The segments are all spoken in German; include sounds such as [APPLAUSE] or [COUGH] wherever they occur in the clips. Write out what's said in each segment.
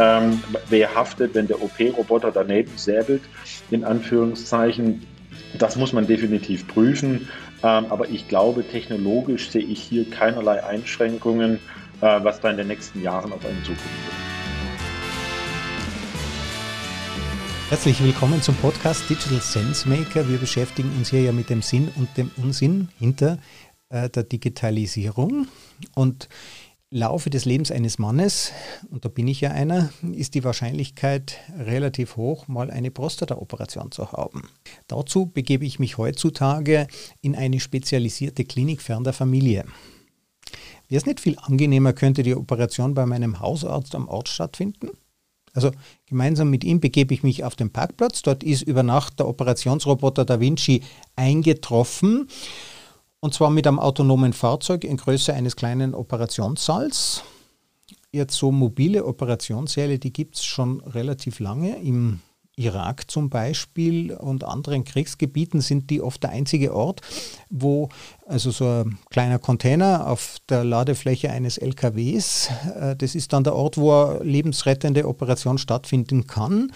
Ähm, wer haftet, wenn der OP-Roboter daneben säbelt, in Anführungszeichen? Das muss man definitiv prüfen. Ähm, aber ich glaube, technologisch sehe ich hier keinerlei Einschränkungen, äh, was da in den nächsten Jahren auf einen zukommt. Herzlich willkommen zum Podcast Digital Sense Maker. Wir beschäftigen uns hier ja mit dem Sinn und dem Unsinn hinter äh, der Digitalisierung. Und Laufe des Lebens eines Mannes, und da bin ich ja einer, ist die Wahrscheinlichkeit relativ hoch, mal eine Prostata-Operation zu haben. Dazu begebe ich mich heutzutage in eine spezialisierte Klinik fern der Familie. Wäre es nicht viel angenehmer, könnte die Operation bei meinem Hausarzt am Ort stattfinden? Also gemeinsam mit ihm begebe ich mich auf den Parkplatz. Dort ist über Nacht der Operationsroboter Da Vinci eingetroffen. Und zwar mit einem autonomen Fahrzeug in Größe eines kleinen Operationssaals. Jetzt so mobile Operationssäle, die gibt es schon relativ lange. Im Irak zum Beispiel und anderen Kriegsgebieten sind die oft der einzige Ort, wo also so ein kleiner Container auf der Ladefläche eines LKWs, äh, das ist dann der Ort, wo eine lebensrettende Operation stattfinden kann.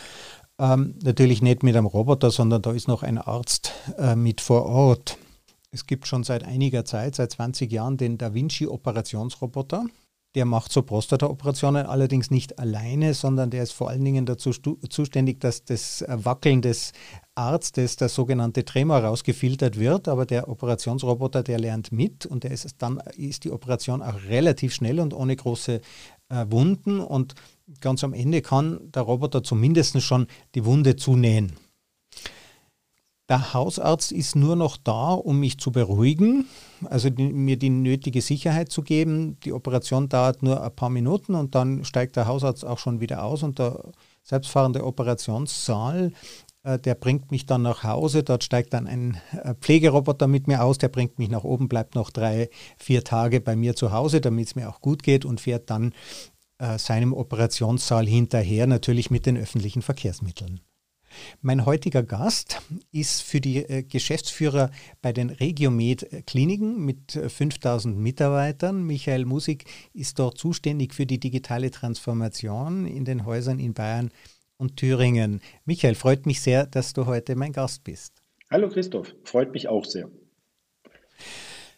Ähm, natürlich nicht mit einem Roboter, sondern da ist noch ein Arzt äh, mit vor Ort. Es gibt schon seit einiger Zeit, seit 20 Jahren, den Da Vinci Operationsroboter. Der macht so Prostata-Operationen allerdings nicht alleine, sondern der ist vor allen Dingen dazu zuständig, dass das Wackeln des Arztes, das sogenannte Tremor, rausgefiltert wird. Aber der Operationsroboter, der lernt mit und der ist dann ist die Operation auch relativ schnell und ohne große äh, Wunden. Und ganz am Ende kann der Roboter zumindest schon die Wunde zunähen. Der Hausarzt ist nur noch da, um mich zu beruhigen, also die, mir die nötige Sicherheit zu geben. Die Operation dauert nur ein paar Minuten und dann steigt der Hausarzt auch schon wieder aus und der selbstfahrende Operationssaal, äh, der bringt mich dann nach Hause. Dort steigt dann ein äh, Pflegeroboter mit mir aus, der bringt mich nach oben, bleibt noch drei, vier Tage bei mir zu Hause, damit es mir auch gut geht und fährt dann äh, seinem Operationssaal hinterher, natürlich mit den öffentlichen Verkehrsmitteln. Mein heutiger Gast ist für die äh, Geschäftsführer bei den Regiomed Kliniken mit 5000 äh, Mitarbeitern. Michael Musik ist dort zuständig für die digitale Transformation in den Häusern in Bayern und Thüringen. Michael, freut mich sehr, dass du heute mein Gast bist. Hallo Christoph, freut mich auch sehr.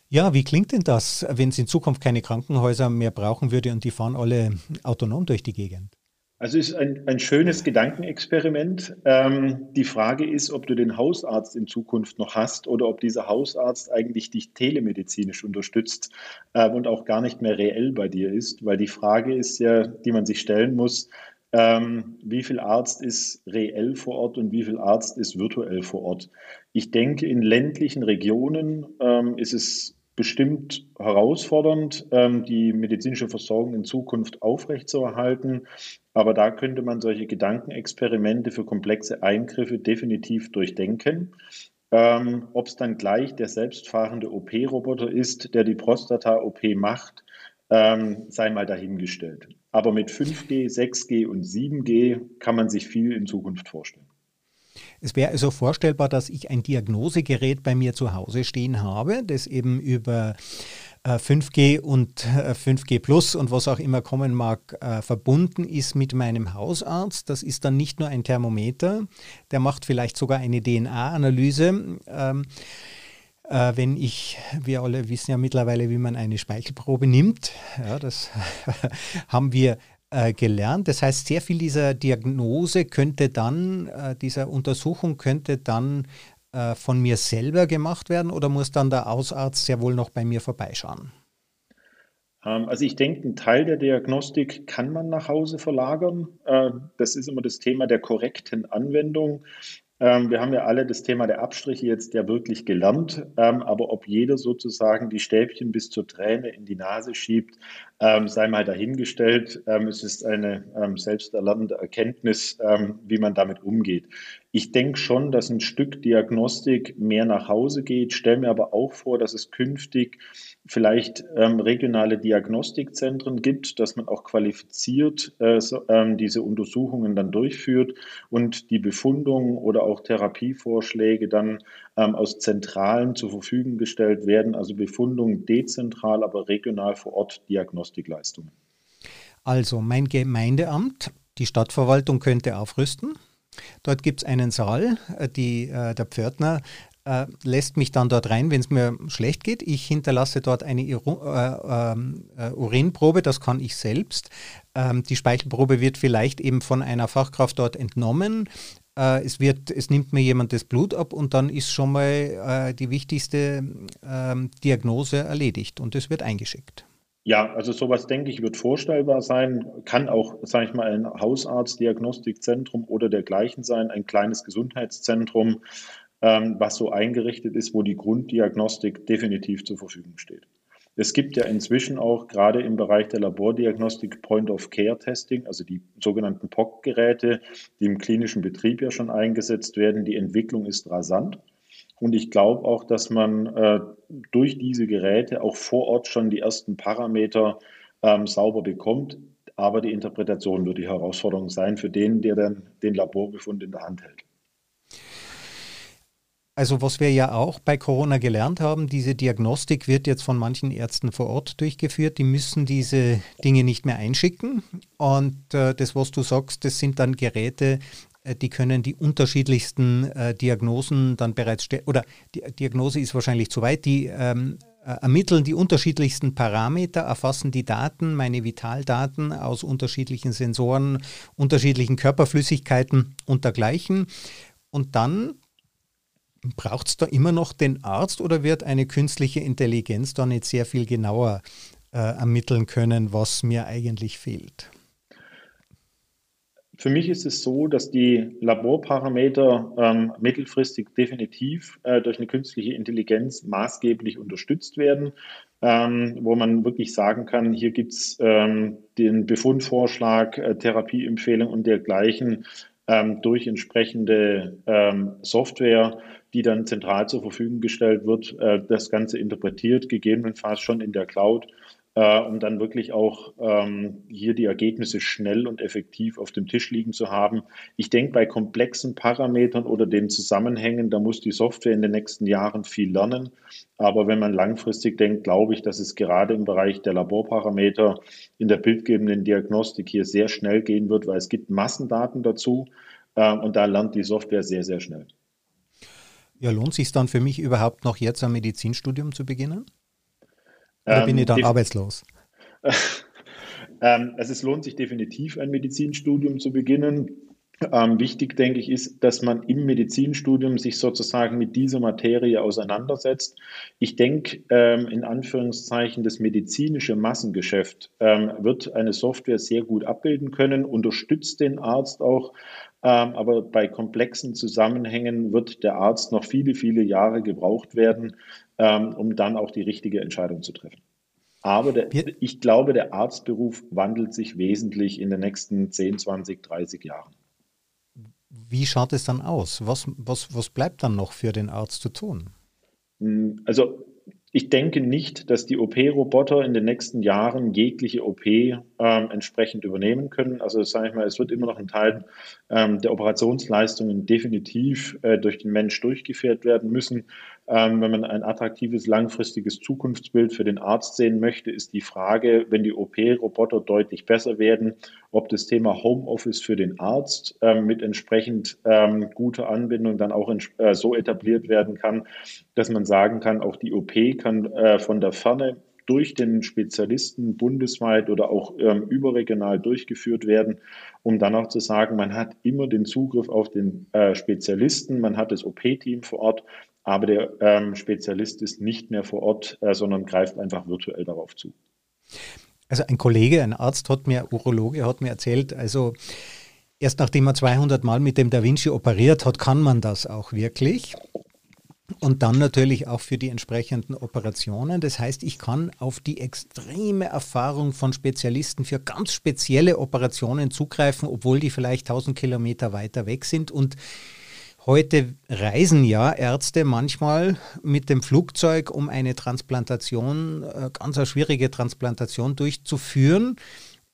Ja, wie klingt denn das, wenn es in Zukunft keine Krankenhäuser mehr brauchen würde und die fahren alle autonom durch die Gegend? Also es ist ein, ein schönes Gedankenexperiment. Ähm, die Frage ist, ob du den Hausarzt in Zukunft noch hast oder ob dieser Hausarzt eigentlich dich telemedizinisch unterstützt äh, und auch gar nicht mehr reell bei dir ist, weil die Frage ist ja, die man sich stellen muss, ähm, wie viel Arzt ist reell vor Ort und wie viel Arzt ist virtuell vor Ort. Ich denke, in ländlichen Regionen ähm, ist es bestimmt herausfordernd, ähm, die medizinische Versorgung in Zukunft aufrechtzuerhalten. Aber da könnte man solche Gedankenexperimente für komplexe Eingriffe definitiv durchdenken. Ähm, Ob es dann gleich der selbstfahrende OP-Roboter ist, der die Prostata-OP macht, ähm, sei mal dahingestellt. Aber mit 5G, 6G und 7G kann man sich viel in Zukunft vorstellen. Es wäre also vorstellbar, dass ich ein Diagnosegerät bei mir zu Hause stehen habe, das eben über 5G äh, und 5G äh, Plus und was auch immer kommen mag, äh, verbunden ist mit meinem Hausarzt. Das ist dann nicht nur ein Thermometer, der macht vielleicht sogar eine DNA-Analyse. Ähm, wenn ich, wir alle wissen ja mittlerweile, wie man eine Speichelprobe nimmt. Ja, das [LAUGHS] haben wir äh, gelernt. Das heißt, sehr viel dieser Diagnose könnte dann, äh, dieser Untersuchung könnte dann äh, von mir selber gemacht werden oder muss dann der Hausarzt sehr wohl noch bei mir vorbeischauen? Ähm, also ich denke, ein Teil der Diagnostik kann man nach Hause verlagern. Äh, das ist immer das Thema der korrekten Anwendung. Ähm, wir haben ja alle das Thema der Abstriche jetzt ja wirklich gelernt, ähm, aber ob jeder sozusagen die Stäbchen bis zur Träne in die Nase schiebt, ähm, sei mal dahingestellt. Ähm, es ist eine ähm, selbsterlernende Erkenntnis, ähm, wie man damit umgeht. Ich denke schon, dass ein Stück Diagnostik mehr nach Hause geht, stelle mir aber auch vor, dass es künftig vielleicht ähm, regionale Diagnostikzentren gibt, dass man auch qualifiziert äh, so, ähm, diese Untersuchungen dann durchführt und die Befundungen oder auch Therapievorschläge dann ähm, aus Zentralen zur Verfügung gestellt werden, also Befundungen dezentral, aber regional vor Ort Diagnostikleistungen. Also mein Gemeindeamt Die Stadtverwaltung könnte aufrüsten. Dort gibt es einen Saal. Äh, die, äh, der Pförtner äh, lässt mich dann dort rein, wenn es mir schlecht geht. Ich hinterlasse dort eine Iru äh, ähm, äh, Urinprobe, das kann ich selbst. Ähm, die Speichelprobe wird vielleicht eben von einer Fachkraft dort entnommen. Äh, es, wird, es nimmt mir jemand das Blut ab und dann ist schon mal äh, die wichtigste ähm, Diagnose erledigt und es wird eingeschickt. Ja, also sowas denke ich wird vorstellbar sein, kann auch, sage ich mal, ein Hausarztdiagnostikzentrum oder dergleichen sein, ein kleines Gesundheitszentrum, ähm, was so eingerichtet ist, wo die Grunddiagnostik definitiv zur Verfügung steht. Es gibt ja inzwischen auch gerade im Bereich der Labordiagnostik Point-of-Care-Testing, also die sogenannten POC-Geräte, die im klinischen Betrieb ja schon eingesetzt werden. Die Entwicklung ist rasant. Und ich glaube auch, dass man äh, durch diese Geräte auch vor Ort schon die ersten Parameter ähm, sauber bekommt. Aber die Interpretation wird die Herausforderung sein für den, der dann den Laborbefund in der Hand hält. Also was wir ja auch bei Corona gelernt haben, diese Diagnostik wird jetzt von manchen Ärzten vor Ort durchgeführt. Die müssen diese Dinge nicht mehr einschicken. Und äh, das, was du sagst, das sind dann Geräte, äh, die können die unterschiedlichsten äh, Diagnosen dann bereits stellen. Oder die Diagnose ist wahrscheinlich zu weit. Die ähm, äh, ermitteln die unterschiedlichsten Parameter, erfassen die Daten, meine Vitaldaten aus unterschiedlichen Sensoren, unterschiedlichen Körperflüssigkeiten und dergleichen. Und dann Braucht es da immer noch den Arzt oder wird eine künstliche Intelligenz da nicht sehr viel genauer äh, ermitteln können, was mir eigentlich fehlt? Für mich ist es so, dass die Laborparameter ähm, mittelfristig definitiv äh, durch eine künstliche Intelligenz maßgeblich unterstützt werden, ähm, wo man wirklich sagen kann, hier gibt es ähm, den Befundvorschlag, äh, Therapieempfehlung und dergleichen ähm, durch entsprechende ähm, Software die dann zentral zur Verfügung gestellt wird, äh, das Ganze interpretiert, gegebenenfalls schon in der Cloud, äh, um dann wirklich auch ähm, hier die Ergebnisse schnell und effektiv auf dem Tisch liegen zu haben. Ich denke, bei komplexen Parametern oder den Zusammenhängen, da muss die Software in den nächsten Jahren viel lernen. Aber wenn man langfristig denkt, glaube ich, dass es gerade im Bereich der Laborparameter in der bildgebenden Diagnostik hier sehr schnell gehen wird, weil es gibt Massendaten dazu äh, und da lernt die Software sehr, sehr schnell. Ja, lohnt sich dann für mich überhaupt noch jetzt ein Medizinstudium zu beginnen? Oder ähm, bin ich dann arbeitslos? [LAUGHS] ähm, also es lohnt sich definitiv, ein Medizinstudium zu beginnen. Ähm, wichtig, denke ich, ist, dass man im Medizinstudium sich sozusagen mit dieser Materie auseinandersetzt. Ich denke, ähm, in Anführungszeichen, das medizinische Massengeschäft ähm, wird eine Software sehr gut abbilden können, unterstützt den Arzt auch ähm, aber bei komplexen Zusammenhängen wird der Arzt noch viele, viele Jahre gebraucht werden, ähm, um dann auch die richtige Entscheidung zu treffen. Aber der, ich glaube, der Arztberuf wandelt sich wesentlich in den nächsten 10, 20, 30 Jahren. Wie schaut es dann aus? Was, was, was bleibt dann noch für den Arzt zu tun? Hm, also ich denke nicht, dass die OP-Roboter in den nächsten Jahren jegliche OP ähm, entsprechend übernehmen können. Also sage ich mal, es wird immer noch ein Teil ähm, der Operationsleistungen definitiv äh, durch den Mensch durchgeführt werden müssen. Ähm, wenn man ein attraktives, langfristiges Zukunftsbild für den Arzt sehen möchte, ist die Frage, wenn die OP-Roboter deutlich besser werden, ob das Thema Homeoffice für den Arzt ähm, mit entsprechend ähm, guter Anbindung dann auch in, äh, so etabliert werden kann, dass man sagen kann, auch die OP kann äh, von der Ferne durch den Spezialisten bundesweit oder auch ähm, überregional durchgeführt werden, um dann auch zu sagen, man hat immer den Zugriff auf den äh, Spezialisten, man hat das OP-Team vor Ort, aber der ähm, Spezialist ist nicht mehr vor Ort, äh, sondern greift einfach virtuell darauf zu. Also ein Kollege, ein Arzt hat mir, Urologe hat mir erzählt, also erst nachdem er 200 Mal mit dem Da Vinci operiert hat, kann man das auch wirklich. Und dann natürlich auch für die entsprechenden Operationen. Das heißt, ich kann auf die extreme Erfahrung von Spezialisten für ganz spezielle Operationen zugreifen, obwohl die vielleicht 1000 Kilometer weiter weg sind. Und Heute reisen ja Ärzte manchmal mit dem Flugzeug, um eine Transplantation, äh, ganz eine schwierige Transplantation durchzuführen.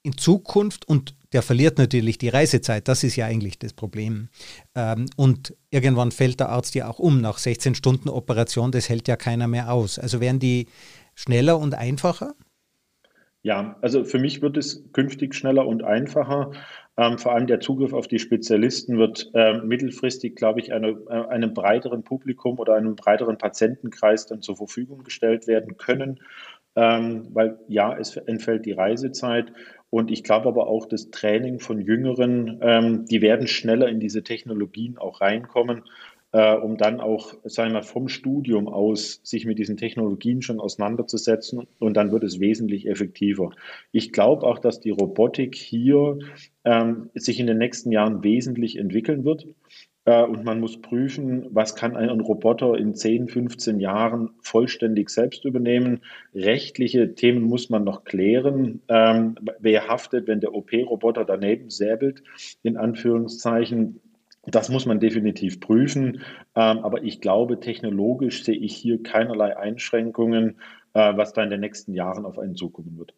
In Zukunft, und der verliert natürlich die Reisezeit, das ist ja eigentlich das Problem. Ähm, und irgendwann fällt der Arzt ja auch um nach 16 Stunden Operation, das hält ja keiner mehr aus. Also werden die schneller und einfacher? Ja, also für mich wird es künftig schneller und einfacher. Ähm, vor allem der Zugriff auf die Spezialisten wird äh, mittelfristig, glaube ich, eine, äh, einem breiteren Publikum oder einem breiteren Patientenkreis dann zur Verfügung gestellt werden können. Ähm, weil ja, es entfällt die Reisezeit und ich glaube aber auch das Training von Jüngeren, ähm, die werden schneller in diese Technologien auch reinkommen äh, um dann auch, sagen wir, vom Studium aus sich mit diesen Technologien schon auseinanderzusetzen und dann wird es wesentlich effektiver. Ich glaube auch, dass die Robotik hier ähm, sich in den nächsten Jahren wesentlich entwickeln wird. Äh, und man muss prüfen, was kann ein Roboter in 10, 15 Jahren vollständig selbst übernehmen. Rechtliche Themen muss man noch klären. Ähm, wer haftet, wenn der OP-Roboter daneben säbelt, in Anführungszeichen. Das muss man definitiv prüfen. Ähm, aber ich glaube, technologisch sehe ich hier keinerlei Einschränkungen, äh, was da in den nächsten Jahren auf einen zukommen wird.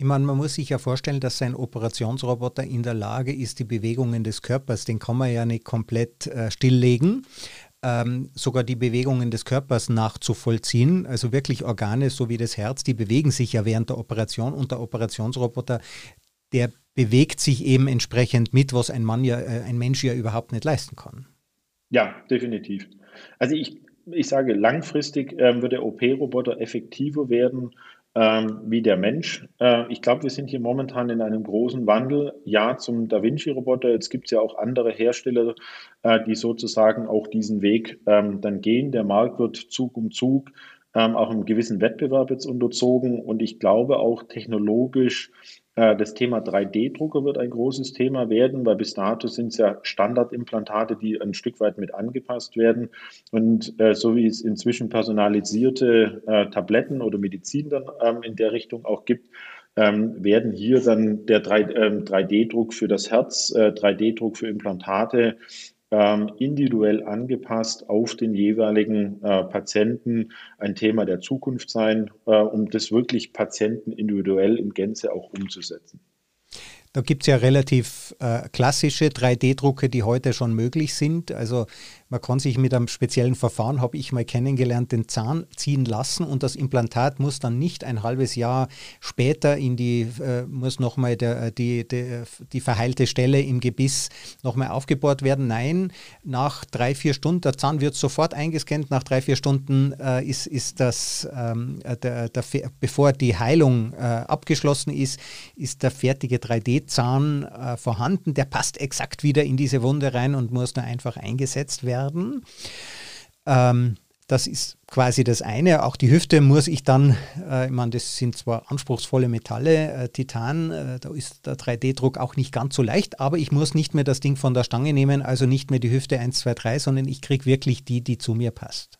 Ich meine, man muss sich ja vorstellen, dass ein Operationsroboter in der Lage ist, die Bewegungen des Körpers, den kann man ja nicht komplett äh, stilllegen, ähm, sogar die Bewegungen des Körpers nachzuvollziehen. Also wirklich Organe, so wie das Herz, die bewegen sich ja während der Operation und der Operationsroboter, der bewegt sich eben entsprechend mit, was ein Mann ja, äh, ein Mensch ja überhaupt nicht leisten kann. Ja, definitiv. Also ich, ich sage, langfristig ähm, wird der OP-Roboter effektiver werden ähm, wie der Mensch. Äh, ich glaube, wir sind hier momentan in einem großen Wandel. Ja, zum Da Vinci-Roboter. Jetzt gibt es ja auch andere Hersteller, äh, die sozusagen auch diesen Weg ähm, dann gehen. Der Markt wird Zug um Zug ähm, auch einem gewissen Wettbewerb jetzt unterzogen. Und ich glaube auch technologisch das Thema 3D-Drucker wird ein großes Thema werden, weil bis dato sind es ja Standardimplantate, die ein Stück weit mit angepasst werden. Und äh, so wie es inzwischen personalisierte äh, Tabletten oder Medizin dann ähm, in der Richtung auch gibt, ähm, werden hier dann der 3D-Druck ähm, für das Herz, äh, 3D-Druck für Implantate ähm, individuell angepasst auf den jeweiligen äh, Patienten ein Thema der Zukunft sein, äh, um das wirklich Patienten individuell in Gänze auch umzusetzen. Da gibt es ja relativ äh, klassische 3D-Drucke, die heute schon möglich sind. Also man kann sich mit einem speziellen Verfahren, habe ich mal kennengelernt, den Zahn ziehen lassen und das Implantat muss dann nicht ein halbes Jahr später in die, äh, muss nochmal äh, die, die, die verheilte Stelle im Gebiss nochmal aufgebohrt werden. Nein, nach drei, vier Stunden, der Zahn wird sofort eingescannt, nach drei, vier Stunden äh, ist, ist das, ähm, der, der, bevor die Heilung äh, abgeschlossen ist, ist der fertige 3D-Zahn äh, vorhanden. Der passt exakt wieder in diese Wunde rein und muss nur einfach eingesetzt werden werden. Ähm, das ist quasi das eine. Auch die Hüfte muss ich dann, äh, ich meine, das sind zwar anspruchsvolle Metalle, äh, Titan, äh, da ist der 3D-Druck auch nicht ganz so leicht, aber ich muss nicht mehr das Ding von der Stange nehmen, also nicht mehr die Hüfte 1, 2, 3, sondern ich kriege wirklich die, die zu mir passt.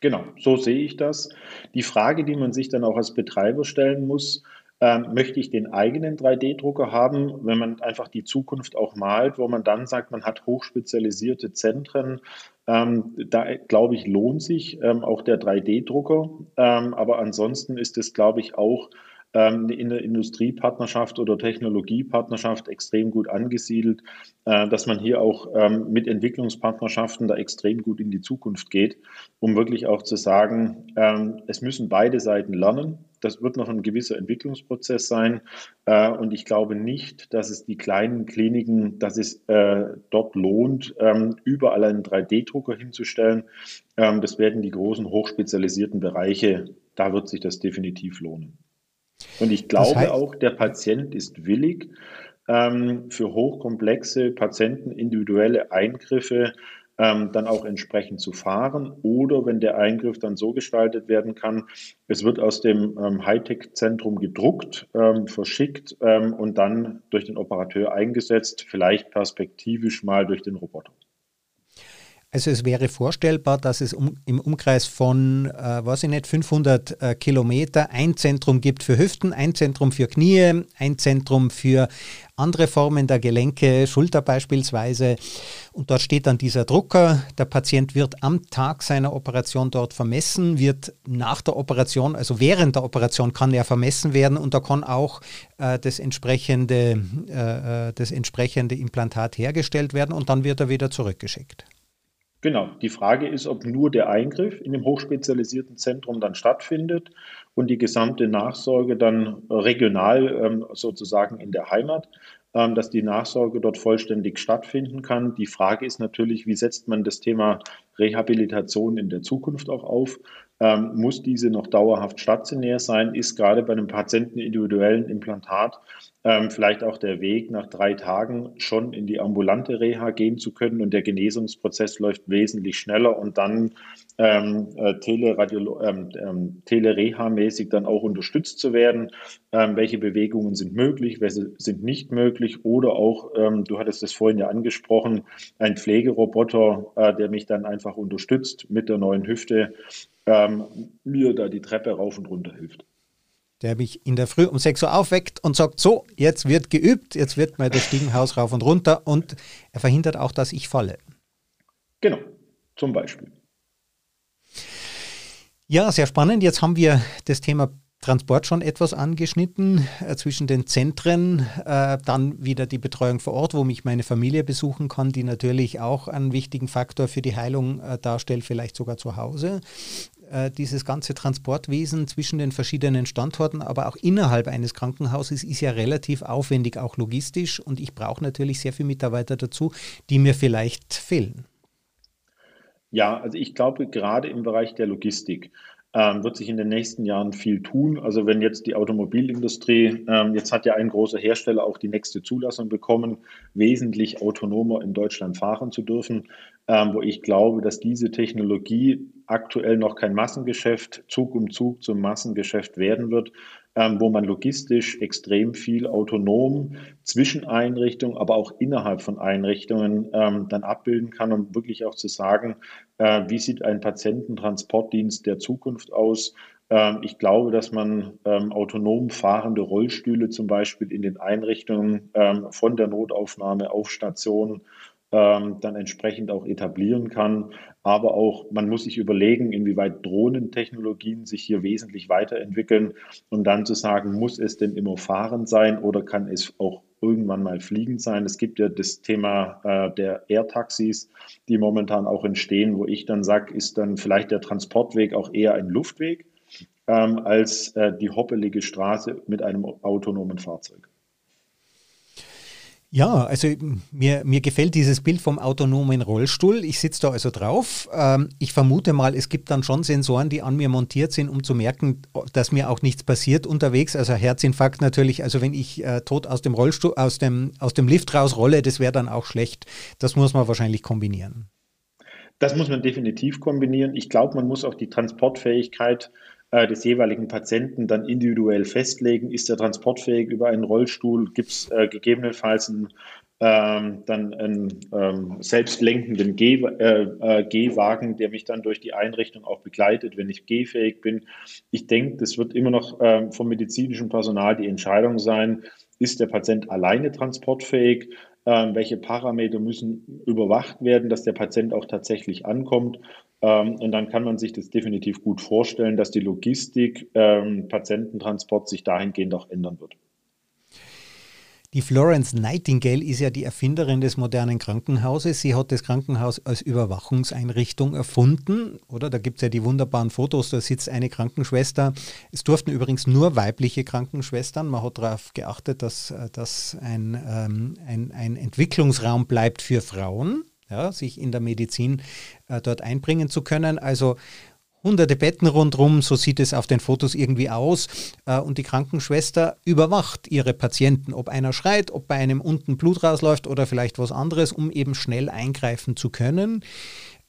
Genau, so sehe ich das. Die Frage, die man sich dann auch als Betreiber stellen muss, ähm, möchte ich den eigenen 3D-Drucker haben, wenn man einfach die Zukunft auch malt, wo man dann sagt, man hat hochspezialisierte Zentren. Ähm, da glaube ich, lohnt sich ähm, auch der 3D-Drucker. Ähm, aber ansonsten ist es, glaube ich, auch in der Industriepartnerschaft oder Technologiepartnerschaft extrem gut angesiedelt, äh, dass man hier auch ähm, mit Entwicklungspartnerschaften da extrem gut in die Zukunft geht, um wirklich auch zu sagen, ähm, es müssen beide Seiten lernen. Das wird noch ein gewisser Entwicklungsprozess sein. Äh, und ich glaube nicht, dass es die kleinen Kliniken, dass es äh, dort lohnt, überall einen 3D-Drucker hinzustellen. das werden die großen hochspezialisierten Bereiche, da wird sich das definitiv lohnen. Und ich glaube das heißt, auch, der Patient ist willig, ähm, für hochkomplexe Patienten individuelle Eingriffe ähm, dann auch entsprechend zu fahren. Oder wenn der Eingriff dann so gestaltet werden kann, es wird aus dem ähm, Hightech-Zentrum gedruckt, ähm, verschickt ähm, und dann durch den Operateur eingesetzt, vielleicht perspektivisch mal durch den Roboter. Also es wäre vorstellbar, dass es um, im Umkreis von, äh, weiß ich nicht, 500 äh, Kilometer ein Zentrum gibt für Hüften, ein Zentrum für Knie, ein Zentrum für andere Formen der Gelenke, Schulter beispielsweise. Und dort steht dann dieser Drucker. Der Patient wird am Tag seiner Operation dort vermessen, wird nach der Operation, also während der Operation kann er vermessen werden und da kann auch äh, das, entsprechende, äh, äh, das entsprechende, das entsprechende Implantat hergestellt werden und dann wird er wieder zurückgeschickt. Genau. Die Frage ist, ob nur der Eingriff in dem hochspezialisierten Zentrum dann stattfindet und die gesamte Nachsorge dann regional ähm, sozusagen in der Heimat, ähm, dass die Nachsorge dort vollständig stattfinden kann. Die Frage ist natürlich, wie setzt man das Thema Rehabilitation in der Zukunft auch auf? Ähm, muss diese noch dauerhaft stationär sein? Ist gerade bei einem Patienten individuellen Implantat ähm, vielleicht auch der Weg nach drei Tagen schon in die ambulante Reha gehen zu können und der Genesungsprozess läuft wesentlich schneller und dann ähm, äh, ähm, ähm, Telereha-mäßig dann auch unterstützt zu werden. Ähm, welche Bewegungen sind möglich, welche sind nicht möglich oder auch, ähm, du hattest es vorhin ja angesprochen, ein Pflegeroboter, äh, der mich dann einfach unterstützt mit der neuen Hüfte, ähm, mir da die Treppe rauf und runter hilft der mich in der Früh um 6 Uhr aufweckt und sagt, so, jetzt wird geübt, jetzt wird mal das Stiegenhaus rauf und runter und er verhindert auch, dass ich falle. Genau, zum Beispiel. Ja, sehr spannend. Jetzt haben wir das Thema Transport schon etwas angeschnitten äh, zwischen den Zentren, äh, dann wieder die Betreuung vor Ort, wo mich meine Familie besuchen kann, die natürlich auch einen wichtigen Faktor für die Heilung äh, darstellt, vielleicht sogar zu Hause. Äh, dieses ganze Transportwesen zwischen den verschiedenen Standorten, aber auch innerhalb eines Krankenhauses ist ja relativ aufwendig, auch logistisch. Und ich brauche natürlich sehr viele Mitarbeiter dazu, die mir vielleicht fehlen. Ja, also ich glaube, gerade im Bereich der Logistik ähm, wird sich in den nächsten Jahren viel tun. Also wenn jetzt die Automobilindustrie, ähm, jetzt hat ja ein großer Hersteller auch die nächste Zulassung bekommen, wesentlich autonomer in Deutschland fahren zu dürfen, ähm, wo ich glaube, dass diese Technologie aktuell noch kein Massengeschäft, Zug um Zug zum Massengeschäft werden wird, ähm, wo man logistisch extrem viel autonom zwischen Einrichtungen, aber auch innerhalb von Einrichtungen ähm, dann abbilden kann, um wirklich auch zu sagen, äh, wie sieht ein Patiententransportdienst der Zukunft aus? Ähm, ich glaube, dass man ähm, autonom fahrende Rollstühle zum Beispiel in den Einrichtungen ähm, von der Notaufnahme auf Stationen ähm, dann entsprechend auch etablieren kann. Aber auch, man muss sich überlegen, inwieweit Drohnentechnologien sich hier wesentlich weiterentwickeln und dann zu sagen, muss es denn immer fahrend sein oder kann es auch irgendwann mal fliegend sein? Es gibt ja das Thema äh, der Air-Taxis, die momentan auch entstehen, wo ich dann sage, ist dann vielleicht der Transportweg auch eher ein Luftweg ähm, als äh, die hoppelige Straße mit einem autonomen Fahrzeug. Ja, also mir, mir gefällt dieses Bild vom autonomen Rollstuhl. Ich sitze da also drauf. Ähm, ich vermute mal, es gibt dann schon Sensoren, die an mir montiert sind, um zu merken, dass mir auch nichts passiert unterwegs. Also Herzinfarkt natürlich. Also wenn ich äh, tot aus dem Rollstuhl, aus dem, aus dem Lift rausrolle, das wäre dann auch schlecht. Das muss man wahrscheinlich kombinieren. Das muss man definitiv kombinieren. Ich glaube, man muss auch die Transportfähigkeit äh, des jeweiligen Patienten dann individuell festlegen. Ist er transportfähig über einen Rollstuhl? Gibt es äh, gegebenenfalls einen, ähm, dann einen ähm, selbstlenkenden Geh, äh, äh, Gehwagen, der mich dann durch die Einrichtung auch begleitet, wenn ich gehfähig bin? Ich denke, das wird immer noch ähm, vom medizinischen Personal die Entscheidung sein, ist der Patient alleine transportfähig? Ähm, welche Parameter müssen überwacht werden, dass der Patient auch tatsächlich ankommt. Ähm, und dann kann man sich das definitiv gut vorstellen, dass die Logistik, ähm, Patiententransport sich dahingehend auch ändern wird. Die Florence Nightingale ist ja die Erfinderin des modernen Krankenhauses. Sie hat das Krankenhaus als Überwachungseinrichtung erfunden, oder? Da gibt es ja die wunderbaren Fotos, da sitzt eine Krankenschwester. Es durften übrigens nur weibliche Krankenschwestern. Man hat darauf geachtet, dass das ein, ähm, ein, ein Entwicklungsraum bleibt für Frauen ja, sich in der Medizin äh, dort einbringen zu können. Also hunderte Betten rundherum, so sieht es auf den Fotos irgendwie aus. Äh, und die Krankenschwester überwacht ihre Patienten, ob einer schreit, ob bei einem unten Blut rausläuft oder vielleicht was anderes, um eben schnell eingreifen zu können.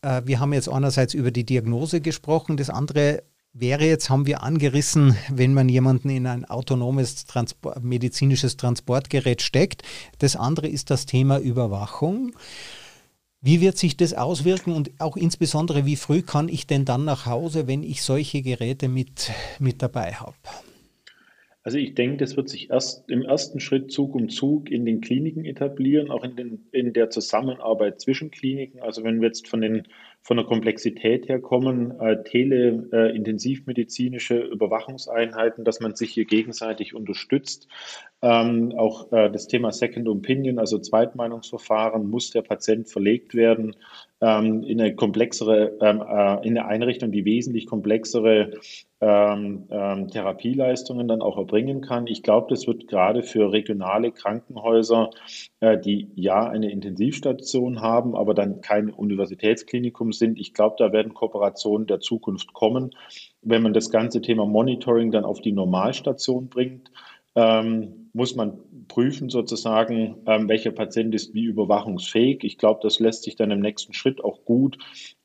Äh, wir haben jetzt einerseits über die Diagnose gesprochen, das andere wäre jetzt, haben wir angerissen, wenn man jemanden in ein autonomes Transport, medizinisches Transportgerät steckt. Das andere ist das Thema Überwachung. Wie wird sich das auswirken und auch insbesondere, wie früh kann ich denn dann nach Hause, wenn ich solche Geräte mit, mit dabei habe? Also ich denke, das wird sich erst im ersten Schritt Zug um Zug in den Kliniken etablieren, auch in, den, in der Zusammenarbeit zwischen Kliniken. Also wenn wir jetzt von den von der Komplexität her kommen, äh, teleintensivmedizinische Überwachungseinheiten, dass man sich hier gegenseitig unterstützt. Ähm, auch äh, das Thema Second Opinion, also Zweitmeinungsverfahren, muss der Patient verlegt werden ähm, in eine komplexere, ähm, äh, in eine Einrichtung, die wesentlich komplexere ähm, ähm, Therapieleistungen dann auch erbringen kann. Ich glaube, das wird gerade für regionale Krankenhäuser, äh, die ja eine Intensivstation haben, aber dann kein Universitätsklinikum sind. Ich glaube, da werden Kooperationen der Zukunft kommen. Wenn man das ganze Thema Monitoring dann auf die Normalstation bringt, ähm, muss man prüfen sozusagen, ähm, welcher Patient ist wie überwachungsfähig. Ich glaube, das lässt sich dann im nächsten Schritt auch gut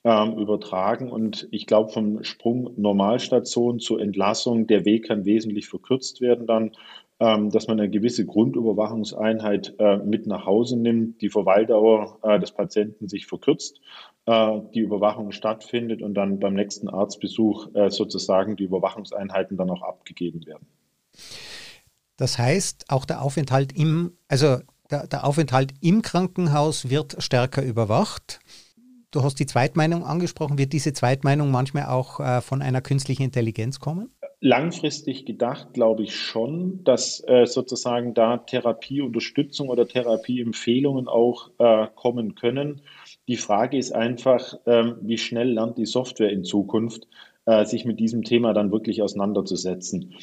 ähm, übertragen. Und ich glaube, vom Sprung Normalstation zur Entlassung, der Weg kann wesentlich verkürzt werden dann, ähm, dass man eine gewisse Grundüberwachungseinheit äh, mit nach Hause nimmt, die Verweildauer äh, des Patienten sich verkürzt, äh, die Überwachung stattfindet und dann beim nächsten Arztbesuch äh, sozusagen die Überwachungseinheiten dann auch abgegeben werden. Das heißt, auch der Aufenthalt im, also der, der Aufenthalt im Krankenhaus wird stärker überwacht. Du hast die Zweitmeinung angesprochen. Wird diese Zweitmeinung manchmal auch äh, von einer künstlichen Intelligenz kommen? Langfristig gedacht glaube ich schon, dass äh, sozusagen da Therapieunterstützung oder Therapieempfehlungen auch äh, kommen können. Die Frage ist einfach, ähm, wie schnell lernt die Software in Zukunft, äh, sich mit diesem Thema dann wirklich auseinanderzusetzen.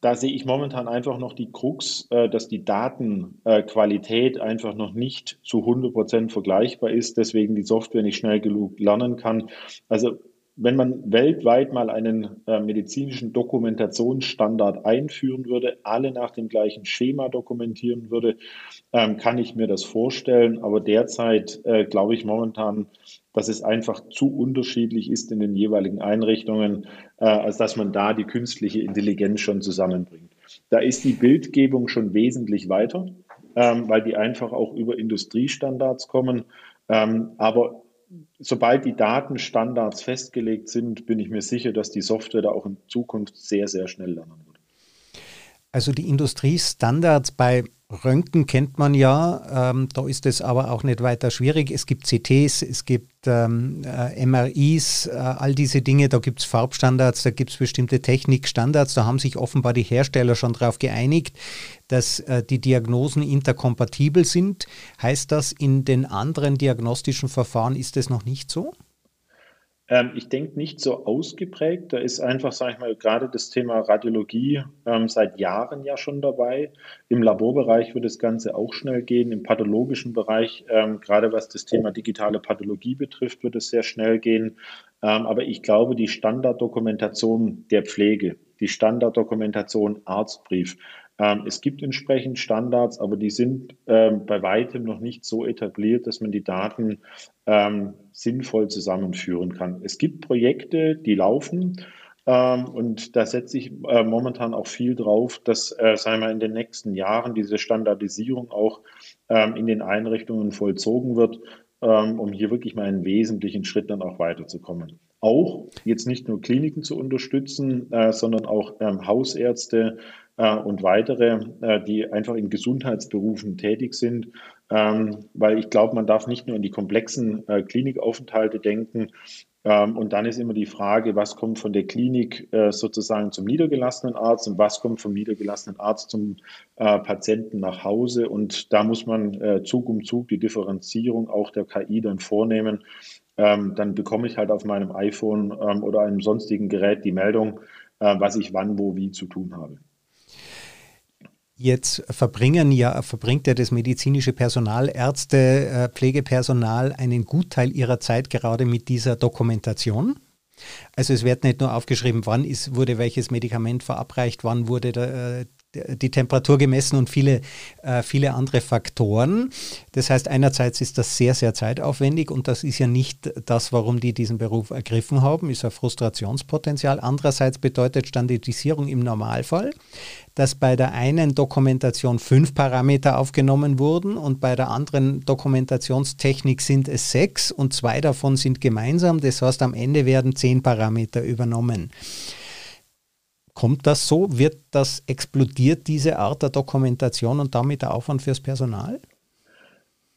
Da sehe ich momentan einfach noch die Krux, äh, dass die Datenqualität einfach noch nicht zu 100 Prozent vergleichbar ist, deswegen die Software nicht schnell genug lernen kann. Also wenn man weltweit mal einen äh, medizinischen Dokumentationsstandard einführen würde, alle nach dem gleichen Schema dokumentieren würde, ähm, kann ich mir das vorstellen. Aber derzeit äh, glaube ich momentan, dass es einfach zu unterschiedlich ist in den jeweiligen Einrichtungen, äh, als dass man da die künstliche Intelligenz schon zusammenbringt. Da ist die Bildgebung schon wesentlich weiter, ähm, weil die einfach auch über Industriestandards kommen. Ähm, aber sobald die Datenstandards festgelegt sind, bin ich mir sicher, dass die Software da auch in Zukunft sehr, sehr schnell lernen wird. Also die Industriestandards bei Röntgen kennt man ja, ähm, da ist es aber auch nicht weiter schwierig. Es gibt CTs, es gibt ähm, äh, MRIs, äh, all diese Dinge, da gibt es Farbstandards, da gibt es bestimmte Technikstandards, da haben sich offenbar die Hersteller schon darauf geeinigt, dass äh, die Diagnosen interkompatibel sind. Heißt das, in den anderen diagnostischen Verfahren ist es noch nicht so? Ähm, ich denke nicht so ausgeprägt. Da ist einfach, sage ich mal, gerade das Thema Radiologie ähm, seit Jahren ja schon dabei. Im Laborbereich wird das Ganze auch schnell gehen. Im pathologischen Bereich, ähm, gerade was das Thema digitale Pathologie betrifft, wird es sehr schnell gehen. Ähm, aber ich glaube, die Standarddokumentation der Pflege, die Standarddokumentation Arztbrief, ähm, es gibt entsprechend Standards, aber die sind ähm, bei weitem noch nicht so etabliert, dass man die Daten ähm, sinnvoll zusammenführen kann. Es gibt Projekte, die laufen. Ähm, und da setze ich äh, momentan auch viel drauf, dass, äh, sagen wir, in den nächsten Jahren diese Standardisierung auch ähm, in den Einrichtungen vollzogen wird, ähm, um hier wirklich mal einen wesentlichen Schritt dann auch weiterzukommen auch jetzt nicht nur Kliniken zu unterstützen, äh, sondern auch ähm, Hausärzte, äh, und weitere, äh, die einfach in Gesundheitsberufen tätig sind. Ähm, weil ich glaube, man darf nicht nur in die komplexen äh, Klinikaufenthalte denken. Ähm, und dann ist immer die Frage, was kommt von der Klinik sozusagen zum niedergelassenen Arzt und was kommt vom niedergelassenen Arzt zum Patienten nach Hause. Und da muss man Zug um Zug die Differenzierung auch der KI dann vornehmen. Ähm, dann bekomme ich halt auf meinem iPhone oder einem sonstigen Gerät die Meldung, was ich wann, wo, wie zu tun habe. Jetzt verbringen ja, verbringt ja das medizinische Personal, Ärzte, äh, Pflegepersonal einen Gutteil ihrer Zeit gerade mit dieser Dokumentation. Also es wird nicht nur aufgeschrieben, wann ist, wurde welches Medikament verabreicht, wann wurde der, äh, die Temperatur gemessen und viele, äh, viele andere Faktoren. Das heißt, einerseits ist das sehr, sehr zeitaufwendig und das ist ja nicht das, warum die diesen Beruf ergriffen haben, ist ein Frustrationspotenzial. Andererseits bedeutet Standardisierung im Normalfall, dass bei der einen Dokumentation fünf Parameter aufgenommen wurden und bei der anderen Dokumentationstechnik sind es sechs und zwei davon sind gemeinsam. Das heißt, am Ende werden zehn Parameter übernommen. Kommt das so? Wird das explodiert, diese Art der Dokumentation und damit der Aufwand fürs Personal?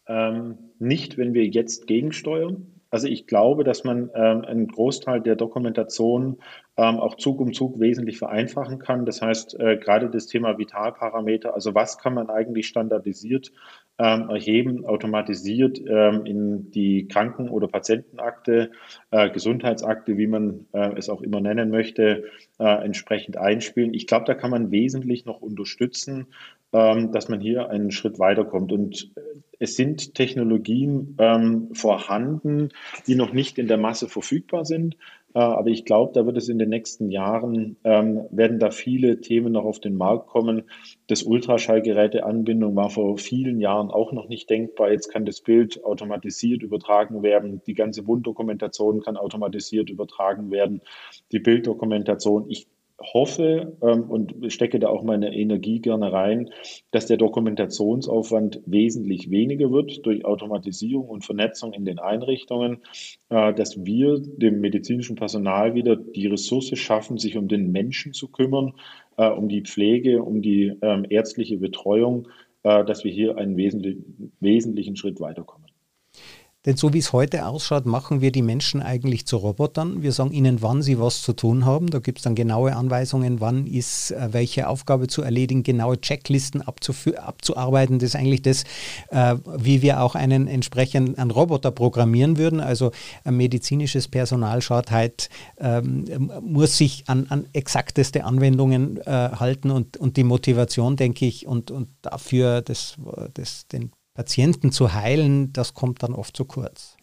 Ähm, nicht, wenn wir jetzt gegensteuern. Also ich glaube, dass man ähm, einen Großteil der Dokumentation ähm, auch Zug um Zug wesentlich vereinfachen kann. Das heißt, äh, gerade das Thema Vitalparameter, also was kann man eigentlich standardisiert ähm, erheben, automatisiert ähm, in die Kranken- oder Patientenakte, äh, Gesundheitsakte, wie man äh, es auch immer nennen möchte, äh, entsprechend einspielen. Ich glaube, da kann man wesentlich noch unterstützen, ähm, dass man hier einen Schritt weiterkommt. Und äh, es sind Technologien ähm, vorhanden, die noch nicht in der Masse verfügbar sind. Äh, aber ich glaube, da wird es in den nächsten Jahren, ähm, werden da viele Themen noch auf den Markt kommen. Das Ultraschallgeräteanbindung war vor vielen Jahren auch noch nicht denkbar. Jetzt kann das Bild automatisiert übertragen werden. Die ganze Wunddokumentation kann automatisiert übertragen werden. Die Bilddokumentation. Ich hoffe ähm, und stecke da auch meine Energie gerne rein, dass der Dokumentationsaufwand wesentlich weniger wird durch Automatisierung und Vernetzung in den Einrichtungen, äh, dass wir dem medizinischen Personal wieder die Ressource schaffen, sich um den Menschen zu kümmern, äh, um die Pflege, um die ähm, ärztliche Betreuung, äh, dass wir hier einen wesentlichen, wesentlichen Schritt weiterkommen. Denn so wie es heute ausschaut, machen wir die Menschen eigentlich zu Robotern. Wir sagen ihnen, wann sie was zu tun haben. Da gibt es dann genaue Anweisungen, wann ist äh, welche Aufgabe zu erledigen, genaue Checklisten abzuarbeiten. Das ist eigentlich das, äh, wie wir auch einen entsprechenden Roboter programmieren würden. Also ein medizinisches Personal schaut halt, ähm, muss sich an, an exakteste Anwendungen äh, halten und, und die Motivation, denke ich, und, und dafür das, das, den Patienten zu heilen, das kommt dann oft zu kurz.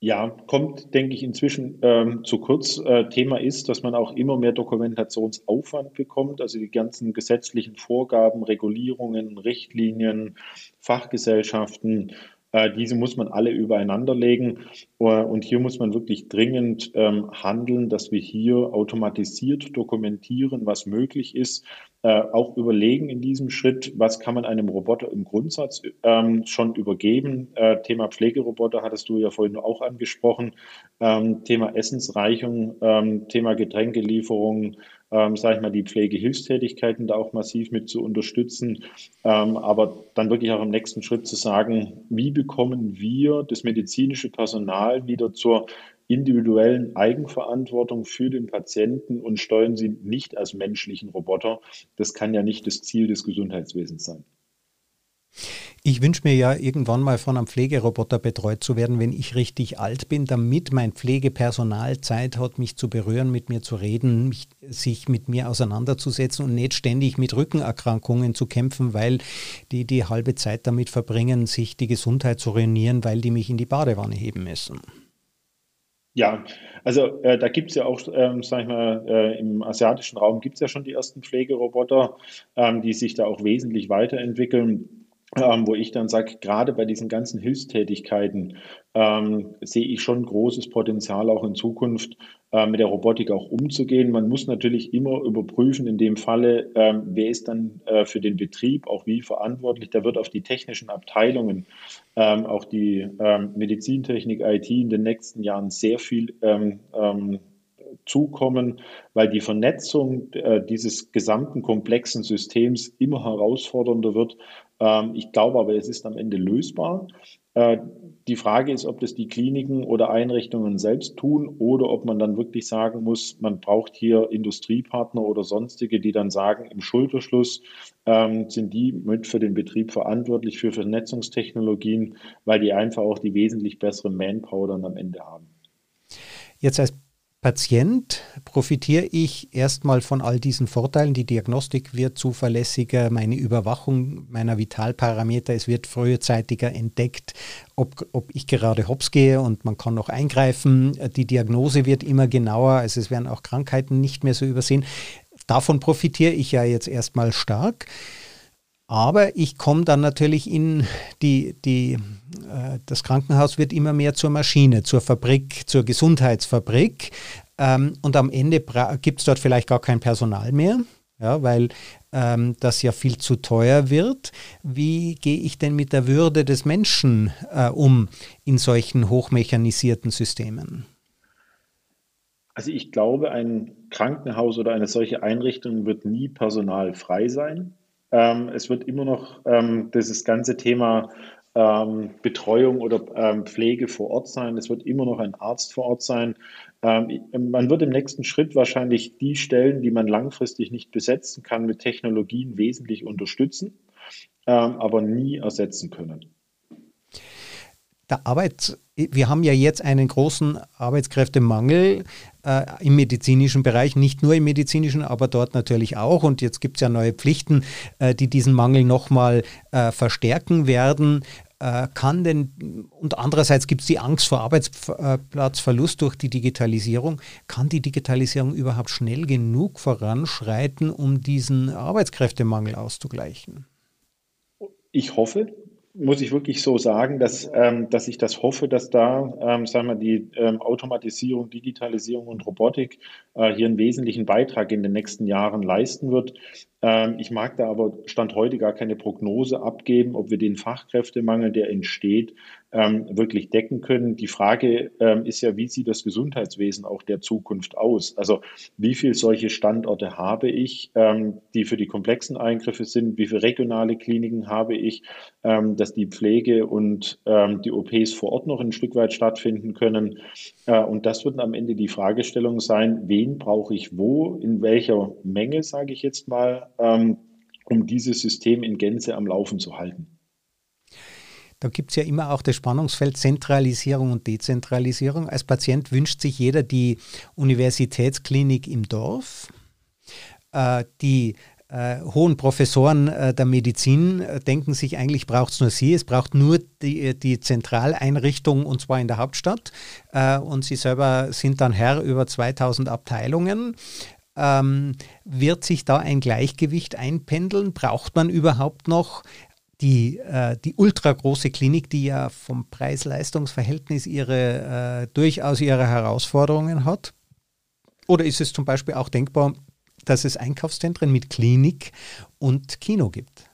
Ja, kommt, denke ich, inzwischen ähm, zu kurz. Äh, Thema ist, dass man auch immer mehr Dokumentationsaufwand bekommt, also die ganzen gesetzlichen Vorgaben, Regulierungen, Richtlinien, Fachgesellschaften äh, diese muss man alle übereinander legen. Äh, und hier muss man wirklich dringend ähm, handeln, dass wir hier automatisiert dokumentieren, was möglich ist. Äh, auch überlegen in diesem Schritt, was kann man einem Roboter im Grundsatz ähm, schon übergeben. Thema Pflegeroboter hattest du ja vorhin auch angesprochen. Ähm, Thema Essensreichung, Thema Getränkelieferung, ähm, sage ich mal, die Pflegehilfstätigkeiten da auch massiv mit zu unterstützen, ähm, aber dann wirklich auch im nächsten Schritt zu sagen, wie bekommen wir das medizinische Personal wieder zur individuellen Eigenverantwortung für den Patienten und steuern sie nicht als menschlichen Roboter. Das kann ja nicht das Ziel des Gesundheitswesens sein. Ich wünsche mir ja irgendwann mal von einem Pflegeroboter betreut zu werden, wenn ich richtig alt bin, damit mein Pflegepersonal Zeit hat, mich zu berühren, mit mir zu reden, mich, sich mit mir auseinanderzusetzen und nicht ständig mit Rückenerkrankungen zu kämpfen, weil die die halbe Zeit damit verbringen, sich die Gesundheit zu ruinieren, weil die mich in die Badewanne heben müssen. Ja, also äh, da gibt es ja auch, ähm, sag ich mal, äh, im asiatischen Raum gibt es ja schon die ersten Pflegeroboter, ähm, die sich da auch wesentlich weiterentwickeln ähm, wo ich dann sage, gerade bei diesen ganzen Hilfstätigkeiten ähm, sehe ich schon großes Potenzial auch in Zukunft äh, mit der Robotik auch umzugehen. Man muss natürlich immer überprüfen, in dem Falle, ähm, wer ist dann äh, für den Betrieb auch wie verantwortlich. Da wird auf die technischen Abteilungen, ähm, auch die ähm, Medizintechnik, IT in den nächsten Jahren sehr viel ähm, ähm, zukommen, weil die Vernetzung äh, dieses gesamten komplexen Systems immer herausfordernder wird. Ähm, ich glaube aber, es ist am Ende lösbar. Äh, die Frage ist, ob das die Kliniken oder Einrichtungen selbst tun oder ob man dann wirklich sagen muss, man braucht hier Industriepartner oder sonstige, die dann sagen, im Schulterschluss ähm, sind die mit für den Betrieb verantwortlich für Vernetzungstechnologien, weil die einfach auch die wesentlich bessere Manpower dann am Ende haben. Jetzt als Patient profitiere ich erstmal von all diesen Vorteilen. Die Diagnostik wird zuverlässiger, meine Überwachung meiner Vitalparameter, es wird frühzeitiger entdeckt, ob, ob ich gerade hops gehe und man kann noch eingreifen. Die Diagnose wird immer genauer, also es werden auch Krankheiten nicht mehr so übersehen. Davon profitiere ich ja jetzt erstmal stark. Aber ich komme dann natürlich in die, die, das Krankenhaus wird immer mehr zur Maschine, zur Fabrik, zur Gesundheitsfabrik. Ähm, und am Ende gibt es dort vielleicht gar kein Personal mehr, ja, weil ähm, das ja viel zu teuer wird. Wie gehe ich denn mit der Würde des Menschen äh, um in solchen hochmechanisierten Systemen? Also ich glaube, ein Krankenhaus oder eine solche Einrichtung wird nie personalfrei sein. Ähm, es wird immer noch ähm, dieses ganze Thema ähm, Betreuung oder ähm, Pflege vor Ort sein. Es wird immer noch ein Arzt vor Ort sein. Ähm, man wird im nächsten Schritt wahrscheinlich die Stellen, die man langfristig nicht besetzen kann, mit Technologien wesentlich unterstützen, ähm, aber nie ersetzen können. Der Arbeit, wir haben ja jetzt einen großen Arbeitskräftemangel äh, im medizinischen Bereich, nicht nur im medizinischen, aber dort natürlich auch. Und jetzt gibt es ja neue Pflichten, äh, die diesen Mangel nochmal äh, verstärken werden. Äh, kann denn, und andererseits gibt es die Angst vor Arbeitsplatzverlust durch die Digitalisierung, kann die Digitalisierung überhaupt schnell genug voranschreiten, um diesen Arbeitskräftemangel auszugleichen? Ich hoffe, muss ich wirklich so sagen, dass, ähm, dass ich das hoffe, dass da, ähm, sagen wir, die ähm, Automatisierung, Digitalisierung und Robotik äh, hier einen wesentlichen Beitrag in den nächsten Jahren leisten wird. Ähm, ich mag da aber Stand heute gar keine Prognose abgeben, ob wir den Fachkräftemangel, der entsteht, ähm, wirklich decken können. Die Frage ähm, ist ja, wie sieht das Gesundheitswesen auch der Zukunft aus? Also wie viele solche Standorte habe ich, die für die komplexen Eingriffe sind? Wie viele regionale Kliniken habe ich, dass die Pflege und die OPs vor Ort noch ein Stück weit stattfinden können? Äh, und das wird am Ende die Fragestellung sein, wen brauche ich wo, in welcher Menge, sage ich jetzt mal, ähm, um dieses System in Gänze am Laufen zu halten. Da gibt es ja immer auch das Spannungsfeld Zentralisierung und Dezentralisierung. Als Patient wünscht sich jeder die Universitätsklinik im Dorf, äh, die äh, hohen Professoren äh, der Medizin äh, denken sich, eigentlich braucht es nur sie, es braucht nur die, die Zentraleinrichtung und zwar in der Hauptstadt. Äh, und sie selber sind dann Herr über 2000 Abteilungen. Ähm, wird sich da ein Gleichgewicht einpendeln? Braucht man überhaupt noch die, äh, die ultra große Klinik, die ja vom Preis-Leistungs-Verhältnis ihre, äh, durchaus ihre Herausforderungen hat? Oder ist es zum Beispiel auch denkbar, dass es Einkaufszentren mit Klinik und Kino gibt?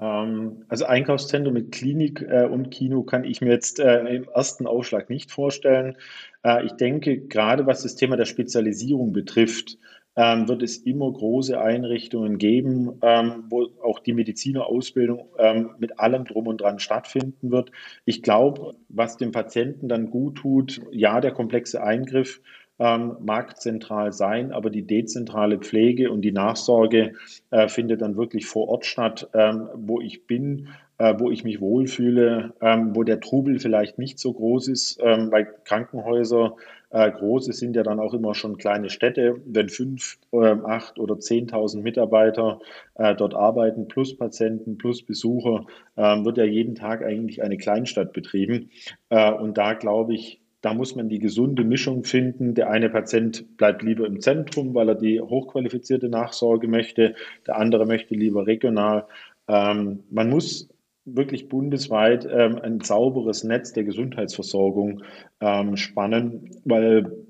Ähm, also Einkaufszentrum mit Klinik äh, und Kino kann ich mir jetzt äh, im ersten Aufschlag nicht vorstellen. Äh, ich denke, gerade was das Thema der Spezialisierung betrifft, ähm, wird es immer große Einrichtungen geben, ähm, wo auch die Medizinerausbildung ähm, mit allem drum und dran stattfinden wird. Ich glaube, was dem Patienten dann gut tut, ja, der komplexe Eingriff ähm, mag zentral sein, aber die dezentrale Pflege und die Nachsorge äh, findet dann wirklich vor Ort statt, ähm, wo ich bin, äh, wo ich mich wohlfühle, ähm, wo der Trubel vielleicht nicht so groß ist, ähm, weil Krankenhäuser äh, große sind ja dann auch immer schon kleine Städte. Wenn fünf, äh, acht oder zehntausend Mitarbeiter äh, dort arbeiten, plus Patienten, plus Besucher, ähm, wird ja jeden Tag eigentlich eine Kleinstadt betrieben. Äh, und da glaube ich, da muss man die gesunde Mischung finden. Der eine Patient bleibt lieber im Zentrum, weil er die hochqualifizierte Nachsorge möchte. Der andere möchte lieber regional. Ähm, man muss wirklich bundesweit ähm, ein sauberes Netz der Gesundheitsversorgung ähm, spannen, weil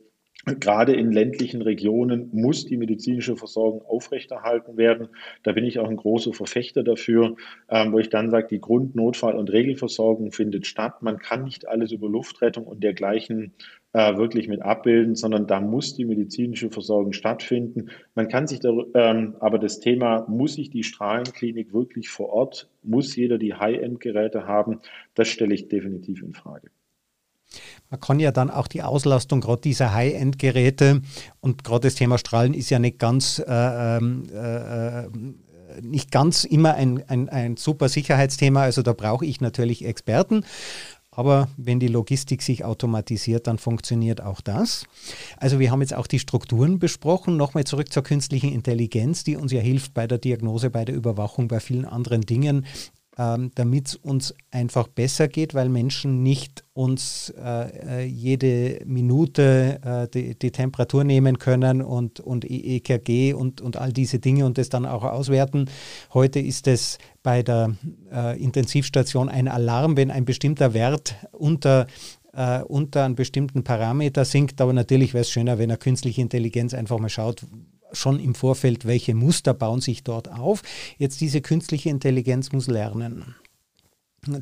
Gerade in ländlichen Regionen muss die medizinische Versorgung aufrechterhalten werden. Da bin ich auch ein großer Verfechter dafür, ähm, wo ich dann sage, die Grundnotfall- und Regelversorgung findet statt. Man kann nicht alles über Luftrettung und dergleichen äh, wirklich mit abbilden, sondern da muss die medizinische Versorgung stattfinden. Man kann sich da, ähm, aber das Thema, muss ich die Strahlenklinik wirklich vor Ort, muss jeder die High-End-Geräte haben, das stelle ich definitiv in Frage. Man kann ja dann auch die Auslastung gerade dieser High-End-Geräte und gerade das Thema Strahlen ist ja nicht ganz, äh, ähm, äh, äh, nicht ganz immer ein, ein, ein super Sicherheitsthema. Also da brauche ich natürlich Experten. Aber wenn die Logistik sich automatisiert, dann funktioniert auch das. Also wir haben jetzt auch die Strukturen besprochen. Nochmal zurück zur künstlichen Intelligenz, die uns ja hilft bei der Diagnose, bei der Überwachung, bei vielen anderen Dingen ähm, damit es uns einfach besser geht, weil Menschen nicht uns äh, äh jede Minute äh, die, die, Temperatur nehmen können und, und EKG und, und all diese Dinge und das dann auch auswerten. Heute ist es bei der äh, Intensivstation ein Alarm, wenn ein bestimmter Wert unter äh, unter einen bestimmten Parameter sinkt. Aber natürlich wäre es schöner, wenn eine künstliche Intelligenz einfach mal schaut, schon im Vorfeld, welche Muster bauen sich dort auf. Jetzt diese künstliche Intelligenz muss lernen.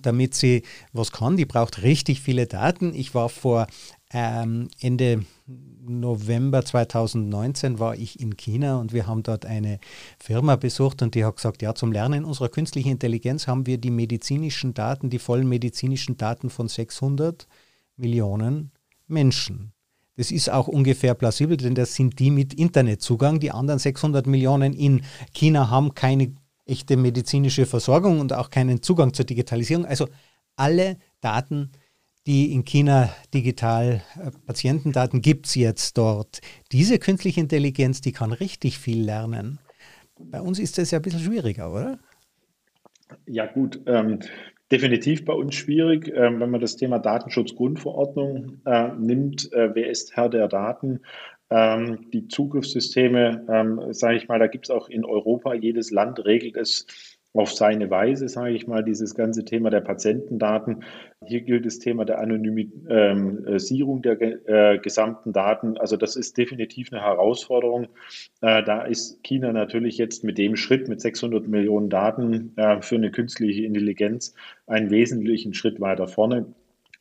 damit sie was kann. Die braucht richtig viele Daten. Ich war vor ähm, Ende November 2019 war ich in China und wir haben dort eine Firma besucht und die hat gesagt, ja, zum Lernen unserer künstlichen Intelligenz haben wir die medizinischen Daten, die vollen medizinischen Daten von 600 Millionen Menschen. Das ist auch ungefähr plausibel, denn das sind die mit Internetzugang. Die anderen 600 Millionen in China haben keine echte medizinische Versorgung und auch keinen Zugang zur Digitalisierung. Also alle Daten, die in China digital äh, Patientendaten gibt es jetzt dort. Diese künstliche Intelligenz, die kann richtig viel lernen. Bei uns ist das ja ein bisschen schwieriger, oder? Ja gut, ähm, definitiv bei uns schwierig, ähm, wenn man das Thema Datenschutzgrundverordnung äh, nimmt. Äh, wer ist Herr der Daten? Ähm, die Zugriffssysteme, ähm, sage ich mal, da gibt es auch in Europa, jedes Land regelt es auf seine Weise, sage ich mal, dieses ganze Thema der Patientendaten. Hier gilt das Thema der Anonymisierung der äh, gesamten Daten. Also das ist definitiv eine Herausforderung. Äh, da ist China natürlich jetzt mit dem Schritt mit 600 Millionen Daten äh, für eine künstliche Intelligenz einen wesentlichen Schritt weiter vorne.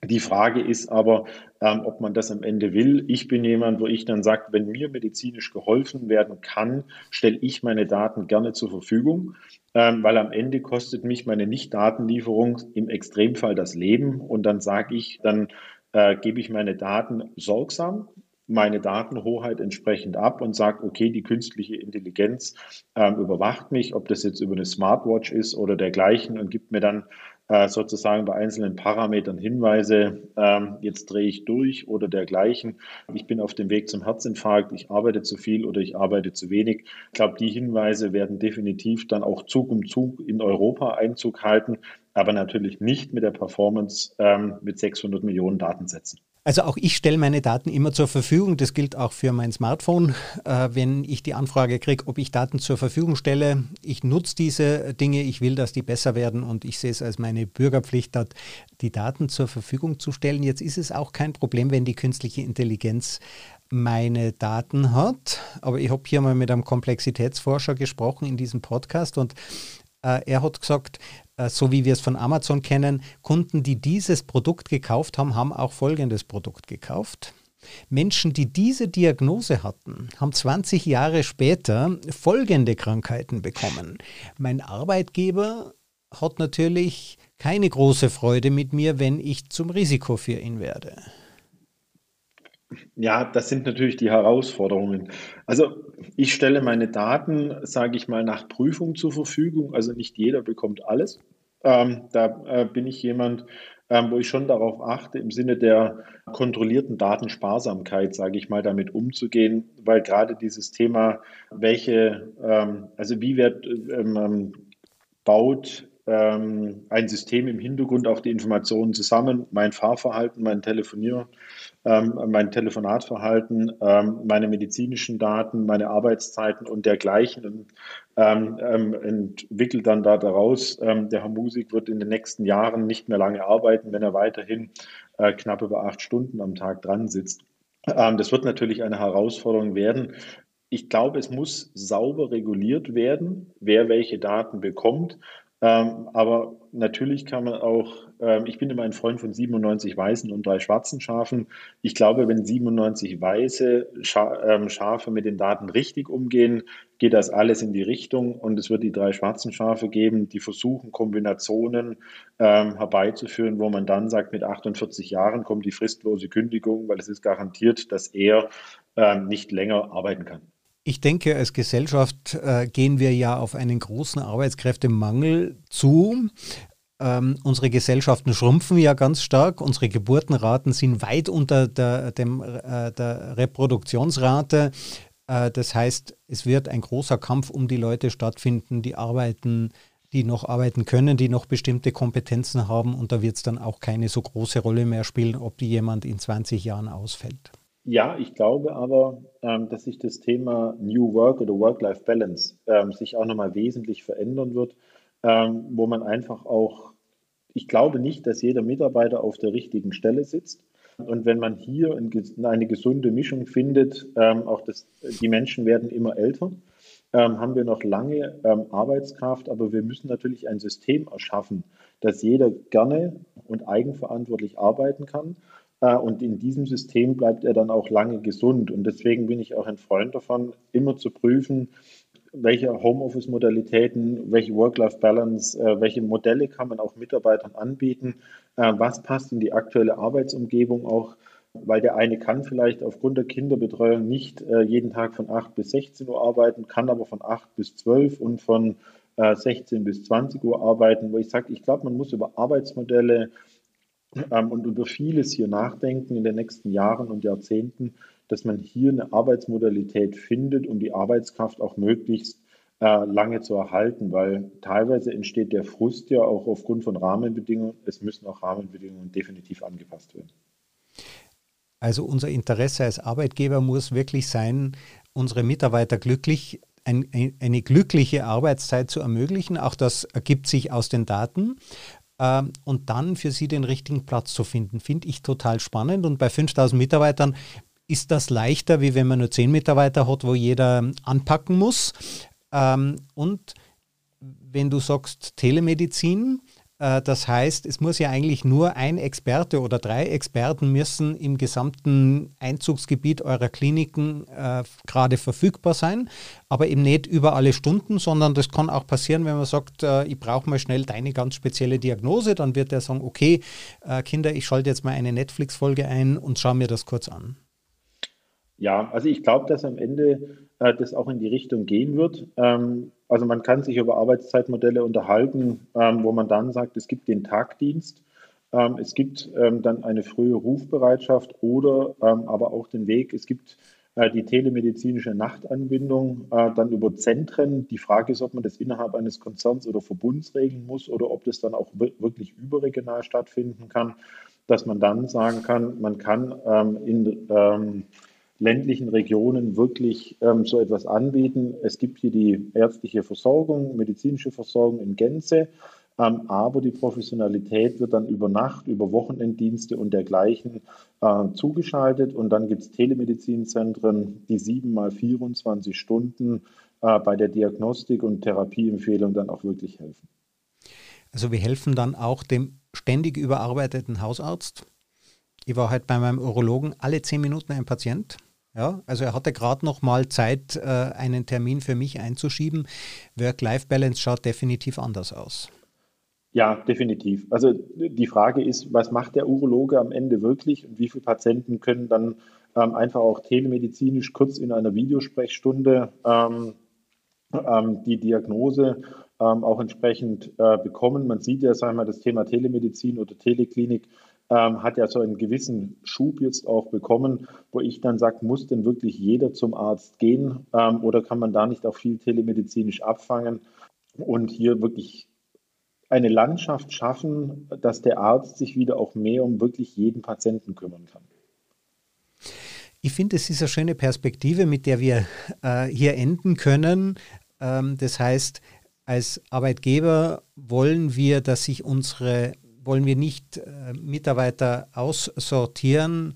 Die Frage ist aber, ähm, ob man das am Ende will. Ich bin jemand, wo ich dann sage, wenn mir medizinisch geholfen werden kann, stelle ich meine Daten gerne zur Verfügung, ähm, weil am Ende kostet mich meine Nicht-Datenlieferung im Extremfall das Leben. Und dann sage ich, dann äh, gebe ich meine Daten sorgsam meine Datenhoheit entsprechend ab und sage, okay, die künstliche Intelligenz ähm, überwacht mich, ob das jetzt über eine Smartwatch ist oder dergleichen und gibt mir dann äh, sozusagen bei einzelnen Parametern Hinweise, ähm, jetzt drehe ich durch oder dergleichen. Ich bin auf dem Weg zum Herzinfarkt, ich arbeite zu viel oder ich arbeite zu wenig. Ich glaube, die Hinweise werden definitiv dann auch Zug um Zug in Europa Einzug halten, aber natürlich nicht mit der Performance ähm, mit 600 Millionen Datensätzen. Also auch ich stelle meine Daten immer zur Verfügung. Das gilt auch für mein Smartphone. Äh, wenn ich die Anfrage kriege, ob ich Daten zur Verfügung stelle, ich nutze diese Dinge, ich will, dass die besser werden und ich sehe es als meine Bürgerpflicht, dort die Daten zur Verfügung zu stellen. Jetzt ist es auch kein Problem, wenn die künstliche Intelligenz meine Daten hat. Aber ich habe hier mal mit einem Komplexitätsforscher gesprochen in diesem Podcast und äh, er hat gesagt, so wie wir es von Amazon kennen, Kunden, die dieses Produkt gekauft haben, haben auch folgendes Produkt gekauft. Menschen, die diese Diagnose hatten, haben 20 Jahre später folgende Krankheiten bekommen. Mein Arbeitgeber hat natürlich keine große Freude mit mir, wenn ich zum Risiko für ihn werde. Ja, das sind natürlich die Herausforderungen. Also ich stelle meine Daten, sage ich mal, nach Prüfung zur Verfügung. Also nicht jeder bekommt alles. Ähm, da äh, bin ich jemand, ähm, wo ich schon darauf achte, im Sinne der kontrollierten Datensparsamkeit, sage ich mal, damit umzugehen, weil gerade dieses Thema, welche, ähm, also wie wird ähm, ähm, baut ähm, ein System im Hintergrund auch die Informationen zusammen, mein Fahrverhalten, mein Telefonier, ähm, mein Telefonatverhalten, ähm, meine medizinischen Daten, meine Arbeitszeiten und dergleichen und ähm, ähm, entwickelt dann da daraus, ähm, der Herr Musik wird in den nächsten Jahren nicht mehr lange arbeiten, wenn er weiterhin äh, knapp über acht Stunden am Tag dran sitzt. das wird natürlich eine Herausforderung werden. Ich glaube, es muss sauber reguliert werden, wer welche Daten bekommt. Ähm, aber natürlich kann man auch, ähm, ich bin immer ein Freund von 97 weißen und drei schwarzen Schafen. Ich glaube, wenn 97 weiße ähm, Schafe mit den Daten richtig umgehen, geht das alles in die Richtung und es wird die drei schwarzen Schafe geben, die versuchen, Kombinationen ähm, herbeizuführen, wo man dann sagt, mit 48 Jahren kommt die fristlose Kündigung, weil es ist garantiert, dass er nicht länger arbeiten kann. Ich denke, als Gesellschaft äh, gehen wir ja auf einen großen Arbeitskräftemangel zu. Ähm, unsere Gesellschaften schrumpfen ja ganz stark. Unsere Geburtenraten sind weit unter der, dem, äh, der Reproduktionsrate. Äh, das heißt, es wird ein großer Kampf um die Leute stattfinden, die arbeiten, die noch arbeiten können, die noch bestimmte Kompetenzen haben. Und da wird es dann auch keine so große Rolle mehr spielen, ob die jemand in 20 Jahren ausfällt. Ja, ich glaube aber, ähm, dass sich das Thema New Work oder Work-Life-Balance ähm, sich auch nochmal wesentlich verändern wird, ähm, wo man einfach auch, ich glaube nicht, dass jeder Mitarbeiter auf der richtigen Stelle sitzt. Und wenn man hier eine gesunde Mischung findet, ähm, auch das, die Menschen werden immer älter. ähm, haben wir noch lange ähm, Arbeitskraft, aber wir müssen natürlich ein System erschaffen, dass jeder gerne und eigenverantwortlich arbeiten kann. Äh, und in diesem System bleibt er dann auch lange gesund. Und deswegen bin ich auch ein Freund davon, immer zu prüfen, welche Homeoffice-Modalitäten, welche Work-Life-Balance, äh, welche Modelle kann man auch Mitarbeitern anbieten, äh, was passt in die aktuelle Arbeitsumgebung auch, weil der eine kann vielleicht aufgrund der Kinderbetreuung nicht äh, jeden Tag von 8 bis 16 Uhr arbeiten, kann aber von 8 bis 12 und von 16 bis 20 Uhr arbeiten, wo ich sage, ich glaube, man muss über Arbeitsmodelle ähm, und über vieles hier nachdenken in den nächsten Jahren und Jahrzehnten, dass man hier eine Arbeitsmodalität findet, um die Arbeitskraft auch möglichst äh, lange zu erhalten, weil teilweise entsteht der Frust ja auch aufgrund von Rahmenbedingungen. Es müssen auch Rahmenbedingungen definitiv angepasst werden. Also unser Interesse als Arbeitgeber muss wirklich sein, unsere Mitarbeiter glücklich, ein, eine glückliche Arbeitszeit zu ermöglichen. Auch das ergibt sich aus den Daten. Ähm, und dann für sie den richtigen Platz zu finden, finde ich total spannend. Und bei 5000 Mitarbeitern ist das leichter, wie wenn man nur zehn Mitarbeiter hat, wo jeder anpacken muss. Ähm, und wenn du sagst Telemedizin, äh, das heißt, es muss ja eigentlich nur ein Experte oder drei Experten müssen im gesamten Einzugsgebiet eurer Kliniken äh, gerade verfügbar sein, aber eben nicht über alle Stunden, sondern das kann auch passieren, wenn man sagt, äh, ich brauche mal schnell deine ganz spezielle Diagnose, dann wird er sagen, okay, äh, Kinder, ich schalte jetzt mal eine Netflix-Folge ein und schaue mir das kurz an. Ja, also ich glaube, dass am Ende äh, das auch in die Richtung gehen wird. Ähm, also man kann sich über Arbeitszeitmodelle unterhalten, ähm, wo man dann sagt, es gibt den Tagdienst, ähm, es gibt ähm, dann eine frühe Rufbereitschaft oder ähm, aber auch den Weg, es gibt äh, die telemedizinische Nachtanbindung, äh, dann über Zentren. Die Frage ist, ob man das innerhalb eines Konzerns oder Verbunds regeln muss oder ob das dann auch wirklich überregional stattfinden kann, dass man dann sagen kann, man kann ähm, in ländlichen Regionen wirklich ähm, so etwas anbieten. Es gibt hier die ärztliche Versorgung, medizinische Versorgung in Gänze, ähm, aber die Professionalität wird dann über Nacht, über Wochenenddienste und dergleichen äh, zugeschaltet und dann gibt es Telemedizinzentren, die sieben mal 24 Stunden äh, bei der Diagnostik und Therapieempfehlung dann auch wirklich helfen. Also wir helfen dann auch dem ständig überarbeiteten Hausarzt. Ich war halt bei meinem Urologen alle zehn Minuten ein Patient. Ja, also er hatte gerade noch mal Zeit, äh, einen Termin für mich einzuschieben. Work-Life-Balance schaut definitiv anders aus. Ja, definitiv. Also die Frage ist, was macht der Urologe am Ende wirklich und wie viele Patienten können dann ähm, einfach auch telemedizinisch kurz in einer Videosprechstunde ähm, ähm, die Diagnose ähm, auch entsprechend äh, bekommen. Man sieht ja, sagen wir mal, das Thema Telemedizin oder Teleklinik ähm, hat ja so einen gewissen Schub jetzt auch bekommen, wo ich dann sage, muss denn wirklich jeder zum Arzt gehen ähm, oder kann man da nicht auch viel telemedizinisch abfangen und hier wirklich eine Landschaft schaffen, dass der Arzt sich wieder auch mehr um wirklich jeden Patienten kümmern kann. Ich finde, es ist eine schöne Perspektive, mit der wir äh, hier enden können. Ähm, das heißt, als Arbeitgeber wollen wir, dass sich unsere wollen wir nicht äh, Mitarbeiter aussortieren,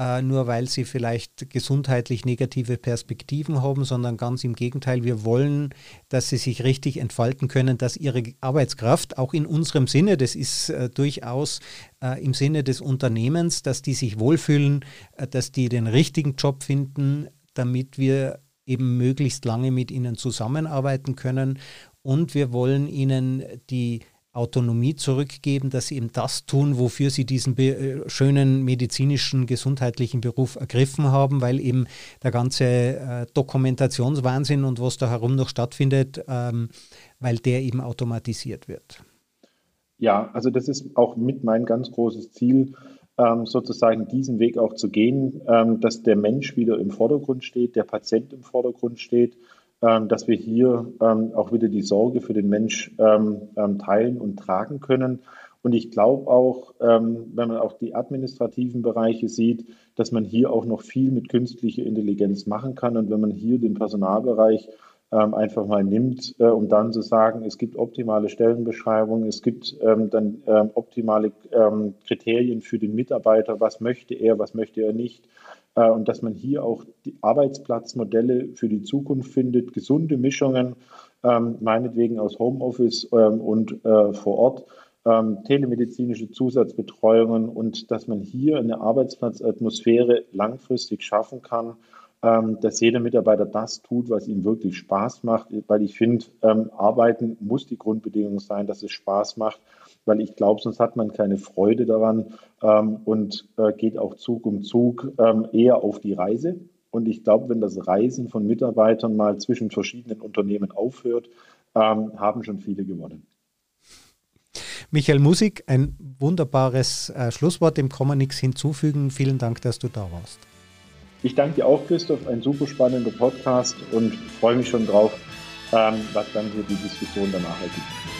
äh, nur weil sie vielleicht gesundheitlich negative Perspektiven haben, sondern ganz im Gegenteil, wir wollen, dass sie sich richtig entfalten können, dass ihre Arbeitskraft auch in unserem Sinne, das ist äh, durchaus äh, im Sinne des Unternehmens, dass die sich wohlfühlen, äh, dass die den richtigen Job finden, damit wir eben möglichst lange mit ihnen zusammenarbeiten können. Und wir wollen ihnen die Autonomie zurückgeben, dass sie eben das tun, wofür sie diesen äh, schönen medizinischen, gesundheitlichen Beruf ergriffen haben, weil eben der ganze äh, Dokumentationswahnsinn und was da herum noch stattfindet, ähm, weil der eben automatisiert wird. Ja, also das ist auch mit mein ganz großes Ziel, ähm, sozusagen diesen Weg auch zu gehen, ähm, dass der Mensch wieder im Vordergrund steht, der Patient im Vordergrund steht dass wir hier ähm, auch wieder die Sorge für den Mensch ähm, teilen und tragen können. Und ich glaube auch, wenn man auch die administrativen Bereiche sieht, dass man hier auch noch viel mit künstlicher Intelligenz machen kann. Und wenn man hier den Personalbereich einfach mal nimmt, äh, um dann zu sagen, es gibt optimale Stellenbeschreibungen, es gibt dann optimale Kriterien für den Mitarbeiter, was möchte er, was möchte er nicht, und dass man hier auch die Arbeitsplatzmodelle für die Zukunft findet, gesunde Mischungen, ähm, meinetwegen aus Homeoffice ähm, und äh, vor Ort. Ähm, telemedizinische Zusatzbetreuungen und dass man hier eine Arbeitsplatzatmosphäre langfristig schaffen kann, dass jeder Mitarbeiter das tut, was ihm wirklich Spaß macht, weil ich finde, Arbeiten muss die Grundbedingung sein, dass es Spaß macht, weil ich glaube, sonst hat man keine Freude daran ähm, und äh, geht auch Zug um Zug eher auf die Reise. Und ich glaube, wenn das Reisen von Mitarbeitern mal zwischen verschiedenen Unternehmen aufhört, haben schon viele gewonnen. Michael Musik, ein wunderbares äh, Schlusswort, dem kann man nichts hinzufügen. Vielen Dank, dass du da warst. Ich danke dir auch, Christoph, ein super spannender Podcast und freue mich schon drauf, ähm, was dann hier die Diskussion danach ergibt.